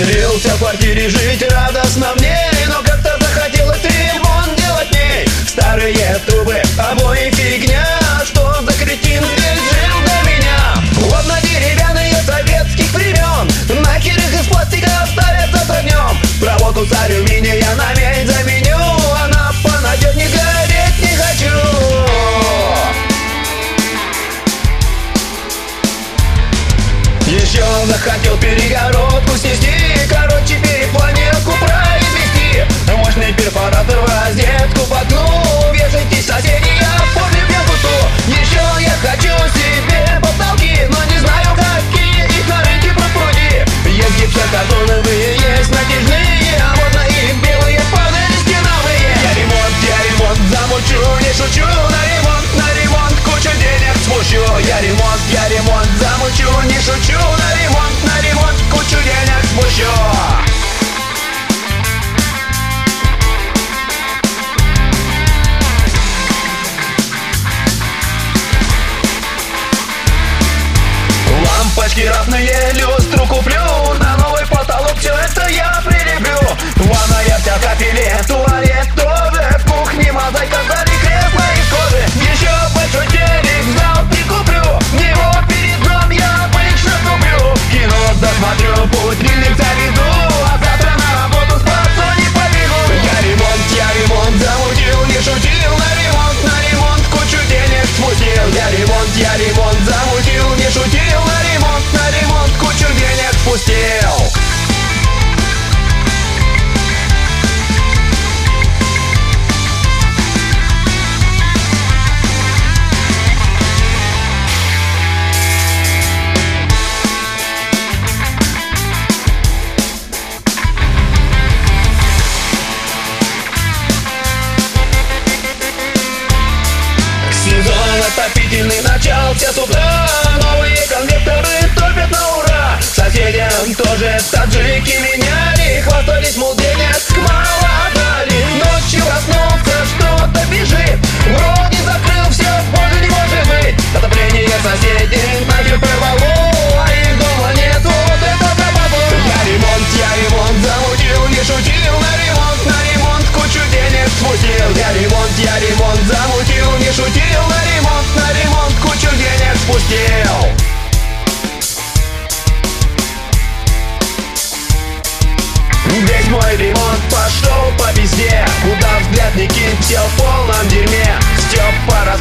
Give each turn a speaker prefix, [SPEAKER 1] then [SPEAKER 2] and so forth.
[SPEAKER 1] Устроился в квартире жить радостно мне Но как-то захотелось ремонт делать ней Старые трубы, обои фигня. Что за кретин здесь жил до меня? На деревянные советских времен Нахер их из пластика оставят завтра днем Проводку с алюминия на медь заменю Она понадежнее гореть не хочу. Еще захотел перегородку снести Мощный перфоратор в розетку воткну Вешайтесь, соседи, я помню белкуту Еще я хочу себе потолки Но не знаю, какие их на рынке пруд-пруди Есть гипсокартоновые, есть натяжные А на их белые панели стеновые. Я ремонт, я ремонт замучу Не шучу, на ремонт, на ремонт Кучу денег спущу Я ремонт, я ремонт замучу Не шучу, Лампочки разные, люстру куплю На новый потолок все это я Сезон отопительный начался с утра. Новые Весь мой ремонт пошел по пизде Куда взгляд не все в полном дерьме. Раскисла, обои